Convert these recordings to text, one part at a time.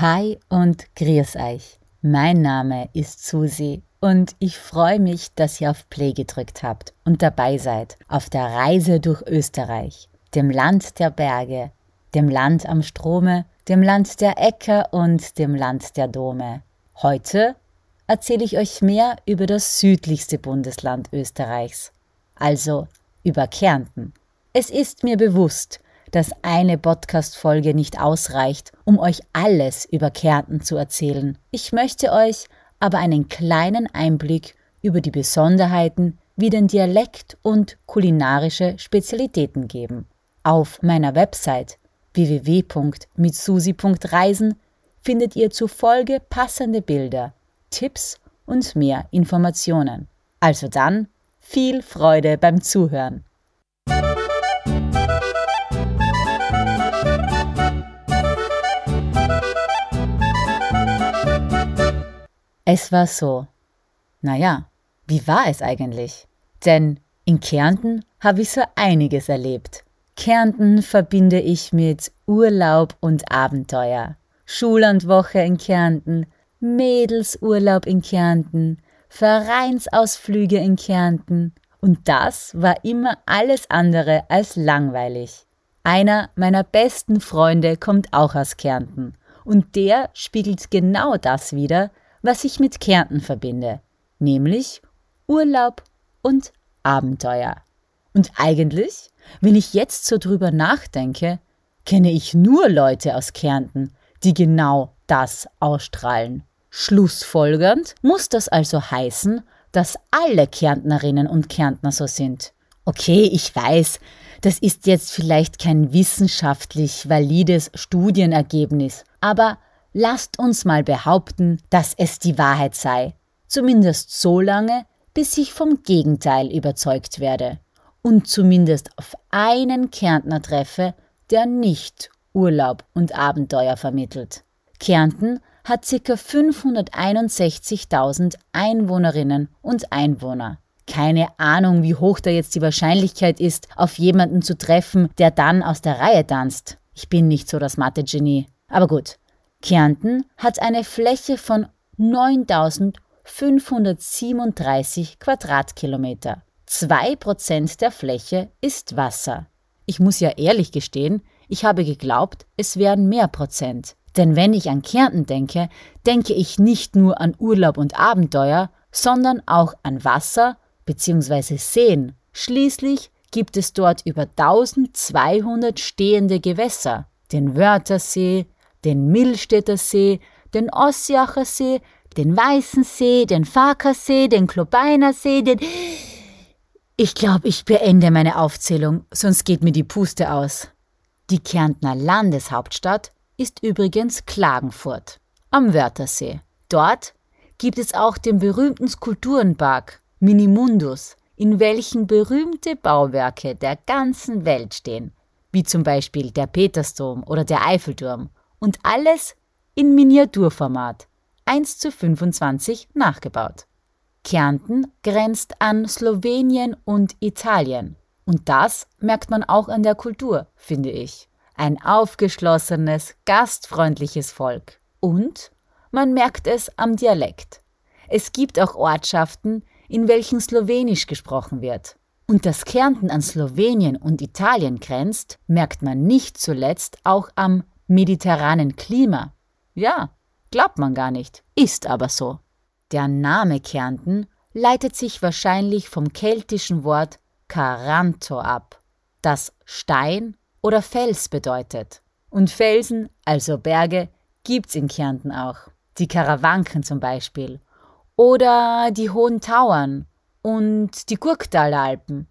Hi und grüß euch. Mein Name ist Susi und ich freue mich, dass ihr auf Play gedrückt habt und dabei seid auf der Reise durch Österreich, dem Land der Berge, dem Land am Strome, dem Land der Äcker und dem Land der Dome. Heute erzähle ich euch mehr über das südlichste Bundesland Österreichs, also über Kärnten. Es ist mir bewusst, dass eine Podcast-Folge nicht ausreicht, um euch alles über Kärnten zu erzählen. Ich möchte euch aber einen kleinen Einblick über die Besonderheiten wie den Dialekt und kulinarische Spezialitäten geben. Auf meiner Website www.mitsusi.reisen findet ihr zur Folge passende Bilder, Tipps und mehr Informationen. Also dann viel Freude beim Zuhören. Es war so. Naja, wie war es eigentlich? Denn in Kärnten habe ich so einiges erlebt. Kärnten verbinde ich mit Urlaub und Abenteuer. Schullandwoche in Kärnten, Mädelsurlaub in Kärnten, Vereinsausflüge in Kärnten. Und das war immer alles andere als langweilig. Einer meiner besten Freunde kommt auch aus Kärnten. Und der spiegelt genau das wider, was ich mit Kärnten verbinde, nämlich Urlaub und Abenteuer. Und eigentlich, wenn ich jetzt so drüber nachdenke, kenne ich nur Leute aus Kärnten, die genau das ausstrahlen. Schlussfolgernd muss das also heißen, dass alle Kärntnerinnen und Kärntner so sind. Okay, ich weiß, das ist jetzt vielleicht kein wissenschaftlich valides Studienergebnis, aber Lasst uns mal behaupten, dass es die Wahrheit sei, zumindest so lange, bis ich vom Gegenteil überzeugt werde und zumindest auf einen Kärntner treffe, der nicht Urlaub und Abenteuer vermittelt. Kärnten hat ca. 561.000 Einwohnerinnen und Einwohner. Keine Ahnung, wie hoch da jetzt die Wahrscheinlichkeit ist, auf jemanden zu treffen, der dann aus der Reihe tanzt. Ich bin nicht so das Mathe-Genie. Aber gut, Kärnten hat eine Fläche von 9537 Quadratkilometer. Zwei Prozent der Fläche ist Wasser. Ich muss ja ehrlich gestehen, ich habe geglaubt, es wären mehr Prozent. Denn wenn ich an Kärnten denke, denke ich nicht nur an Urlaub und Abenteuer, sondern auch an Wasser bzw. Seen. Schließlich gibt es dort über 1200 stehende Gewässer. Den Wörthersee, den Millstätter See, den Ossiacher See, den Weißen See, den Farkersee, den Klobeiner See, den... Ich glaube, ich beende meine Aufzählung, sonst geht mir die Puste aus. Die Kärntner Landeshauptstadt ist übrigens Klagenfurt am Wörthersee. Dort gibt es auch den berühmten Skulpturenpark Minimundus, in welchen berühmte Bauwerke der ganzen Welt stehen, wie zum Beispiel der Petersdom oder der Eiffelturm und alles in Miniaturformat 1 zu 25 nachgebaut. Kärnten grenzt an Slowenien und Italien. Und das merkt man auch an der Kultur, finde ich. Ein aufgeschlossenes, gastfreundliches Volk. Und man merkt es am Dialekt. Es gibt auch Ortschaften, in welchen Slowenisch gesprochen wird. Und dass Kärnten an Slowenien und Italien grenzt, merkt man nicht zuletzt auch am mediterranen Klima. Ja, glaubt man gar nicht, ist aber so. Der Name Kärnten leitet sich wahrscheinlich vom keltischen Wort Caranto ab, das Stein oder Fels bedeutet. Und Felsen, also Berge, gibt's in Kärnten auch. Die Karawanken zum Beispiel. Oder die Hohen Tauern und die Gurktaler Alpen.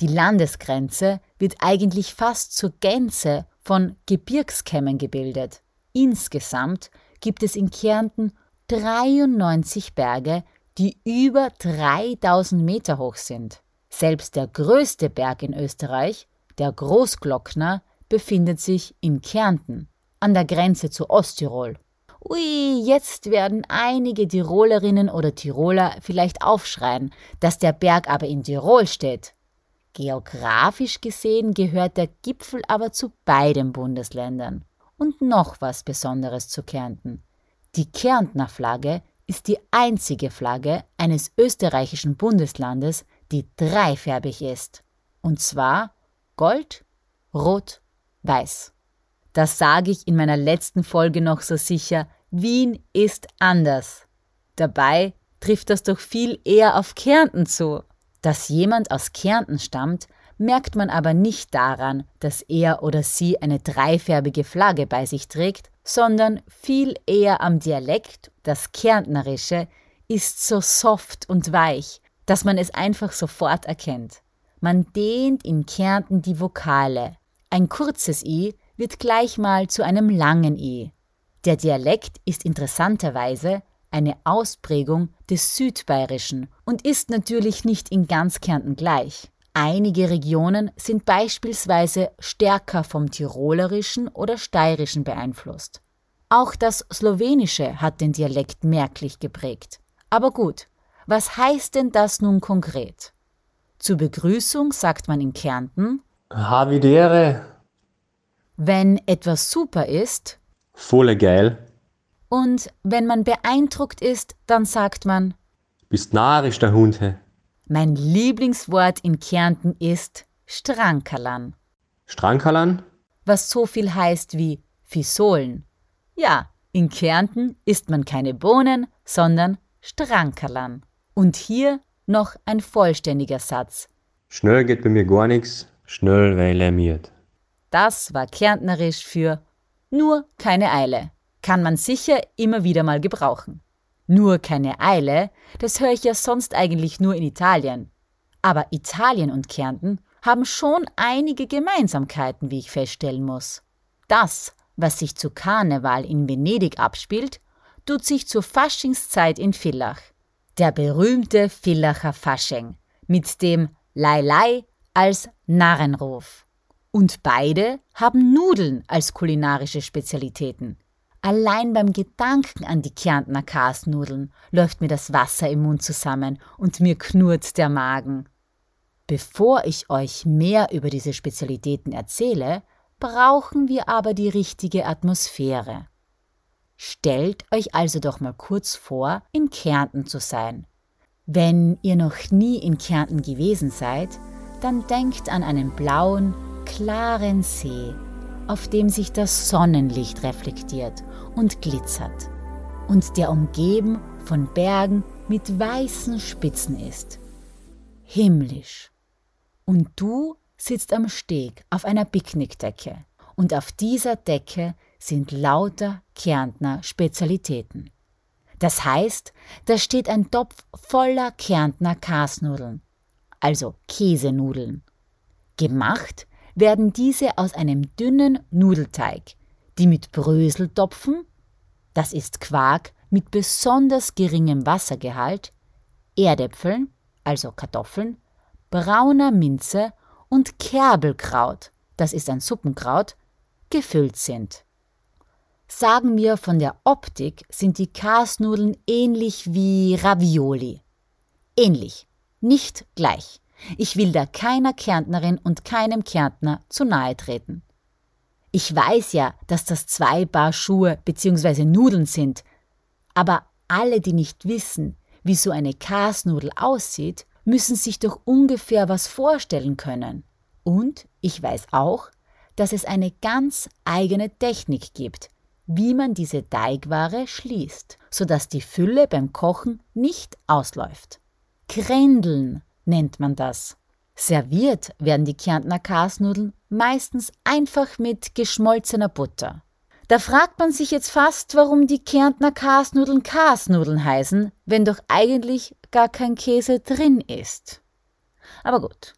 Die Landesgrenze wird eigentlich fast zur Gänze von Gebirgskämmen gebildet. Insgesamt gibt es in Kärnten 93 Berge, die über 3000 Meter hoch sind. Selbst der größte Berg in Österreich, der Großglockner, befindet sich in Kärnten, an der Grenze zu Osttirol. Ui, jetzt werden einige Tirolerinnen oder Tiroler vielleicht aufschreien, dass der Berg aber in Tirol steht. Geografisch gesehen gehört der Gipfel aber zu beiden Bundesländern. Und noch was Besonderes zu Kärnten. Die Kärntner Flagge ist die einzige Flagge eines österreichischen Bundeslandes, die dreifärbig ist. Und zwar Gold, Rot, Weiß. Das sage ich in meiner letzten Folge noch so sicher. Wien ist anders. Dabei trifft das doch viel eher auf Kärnten zu. Dass jemand aus Kärnten stammt, merkt man aber nicht daran, dass er oder sie eine dreifärbige Flagge bei sich trägt, sondern viel eher am Dialekt, das Kärntnerische, ist so soft und weich, dass man es einfach sofort erkennt. Man dehnt in Kärnten die Vokale. Ein kurzes i wird gleich mal zu einem langen i. Der Dialekt ist interessanterweise eine Ausprägung des Südbayerischen und ist natürlich nicht in ganz Kärnten gleich. Einige Regionen sind beispielsweise stärker vom Tirolerischen oder Steirischen beeinflusst. Auch das Slowenische hat den Dialekt merklich geprägt. Aber gut, was heißt denn das nun konkret? Zur Begrüßung sagt man in Kärnten Havidere. Wenn etwas super ist, volle geil. Und wenn man beeindruckt ist, dann sagt man Bist narisch der Hund. He. Mein Lieblingswort in Kärnten ist Strankerlan. Strankerlan? Was so viel heißt wie Fisolen. Ja, in Kärnten isst man keine Bohnen, sondern Strankerlan. Und hier noch ein vollständiger Satz. Schnell geht bei mir gar nichts, schnell weil er miert. Das war kärntnerisch für nur keine Eile. Kann man sicher immer wieder mal gebrauchen. Nur keine Eile, das höre ich ja sonst eigentlich nur in Italien. Aber Italien und Kärnten haben schon einige Gemeinsamkeiten, wie ich feststellen muss. Das, was sich zu Karneval in Venedig abspielt, tut sich zur Faschingszeit in Villach. Der berühmte Villacher Fasching mit dem Lai als Narrenruf. Und beide haben Nudeln als kulinarische Spezialitäten. Allein beim Gedanken an die Kärntner Kasnudeln läuft mir das Wasser im Mund zusammen und mir knurrt der Magen. Bevor ich euch mehr über diese Spezialitäten erzähle, brauchen wir aber die richtige Atmosphäre. Stellt euch also doch mal kurz vor, in Kärnten zu sein. Wenn ihr noch nie in Kärnten gewesen seid, dann denkt an einen blauen, klaren See, auf dem sich das Sonnenlicht reflektiert und glitzert und der umgeben von Bergen mit weißen Spitzen ist. Himmlisch. Und du sitzt am Steg auf einer Picknickdecke und auf dieser Decke sind lauter Kärntner Spezialitäten. Das heißt, da steht ein Topf voller Kärntner Kasnudeln, also Käsenudeln. Gemacht werden diese aus einem dünnen Nudelteig, die mit Bröseltopfen, das ist Quark mit besonders geringem Wassergehalt, Erdäpfeln, also Kartoffeln, brauner Minze und Kerbelkraut, das ist ein Suppenkraut, gefüllt sind. Sagen wir von der Optik sind die Kasnudeln ähnlich wie Ravioli. Ähnlich, nicht gleich. Ich will da keiner Kärntnerin und keinem Kärntner zu nahe treten. Ich weiß ja, dass das zwei Paar Schuhe bzw. Nudeln sind, aber alle, die nicht wissen, wie so eine Kasnudel aussieht, müssen sich doch ungefähr was vorstellen können. Und ich weiß auch, dass es eine ganz eigene Technik gibt, wie man diese Teigware schließt, sodass die Fülle beim Kochen nicht ausläuft. Krändeln nennt man das. Serviert werden die Kärntner Kasnudeln meistens einfach mit geschmolzener Butter. Da fragt man sich jetzt fast, warum die Kärntner Kasnudeln Kasnudeln heißen, wenn doch eigentlich gar kein Käse drin ist. Aber gut.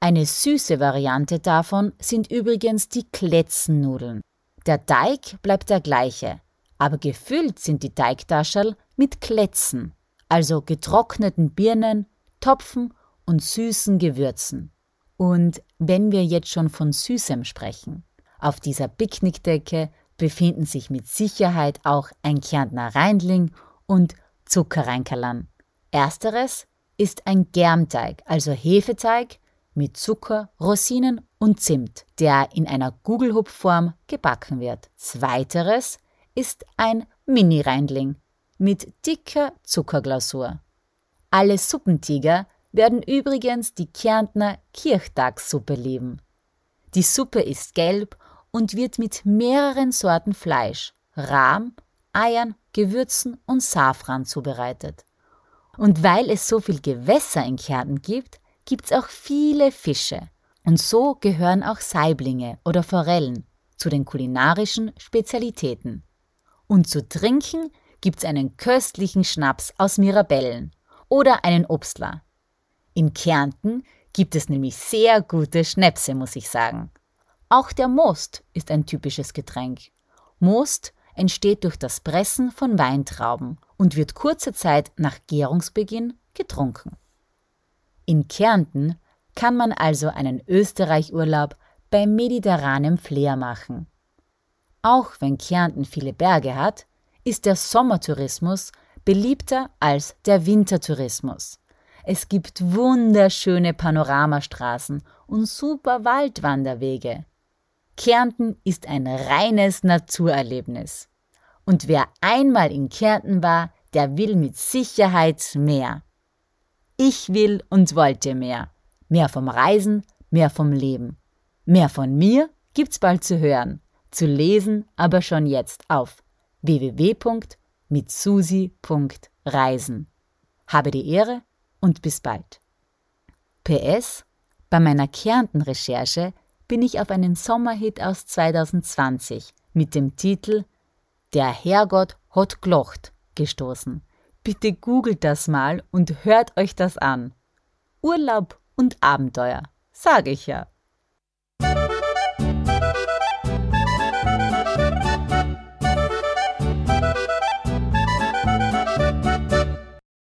Eine süße Variante davon sind übrigens die Kletzennudeln. Der Teig bleibt der gleiche, aber gefüllt sind die Teigtaschel mit Kletzen, also getrockneten Birnen, Topfen und süßen Gewürzen. Und wenn wir jetzt schon von Süßem sprechen, auf dieser Picknickdecke befinden sich mit Sicherheit auch ein Kärntner Reindling und Zuckerreinkerlern. Ersteres ist ein Germteig, also Hefeteig mit Zucker, Rosinen und Zimt, der in einer Gugelhupfform gebacken wird. Zweiteres ist ein Mini-Reindling mit dicker Zuckerglasur. Alle Suppentiger werden übrigens die Kärntner Kirchtagssuppe lieben. Die Suppe ist gelb und wird mit mehreren Sorten Fleisch, Rahm, Eiern, Gewürzen und Safran zubereitet. Und weil es so viel Gewässer in Kärnten gibt, gibt es auch viele Fische. Und so gehören auch Saiblinge oder Forellen zu den kulinarischen Spezialitäten. Und zu trinken gibt's einen köstlichen Schnaps aus Mirabellen oder einen Obstler. In Kärnten gibt es nämlich sehr gute Schnäpse, muss ich sagen. Auch der Most ist ein typisches Getränk. Most entsteht durch das Pressen von Weintrauben und wird kurze Zeit nach Gärungsbeginn getrunken. In Kärnten kann man also einen Österreich-Urlaub bei mediterranem Flair machen. Auch wenn Kärnten viele Berge hat, ist der Sommertourismus beliebter als der Wintertourismus. Es gibt wunderschöne Panoramastraßen und super Waldwanderwege. Kärnten ist ein reines Naturerlebnis. Und wer einmal in Kärnten war, der will mit Sicherheit mehr. Ich will und wollte mehr. Mehr vom Reisen, mehr vom Leben. Mehr von mir gibt's bald zu hören, zu lesen aber schon jetzt auf www.mitsusi.reisen. Habe die Ehre und bis bald. PS Bei meiner Kärnten-Recherche bin ich auf einen Sommerhit aus 2020 mit dem Titel Der Herrgott hat glocht gestoßen. Bitte googelt das mal und hört euch das an. Urlaub und Abenteuer, sage ich ja.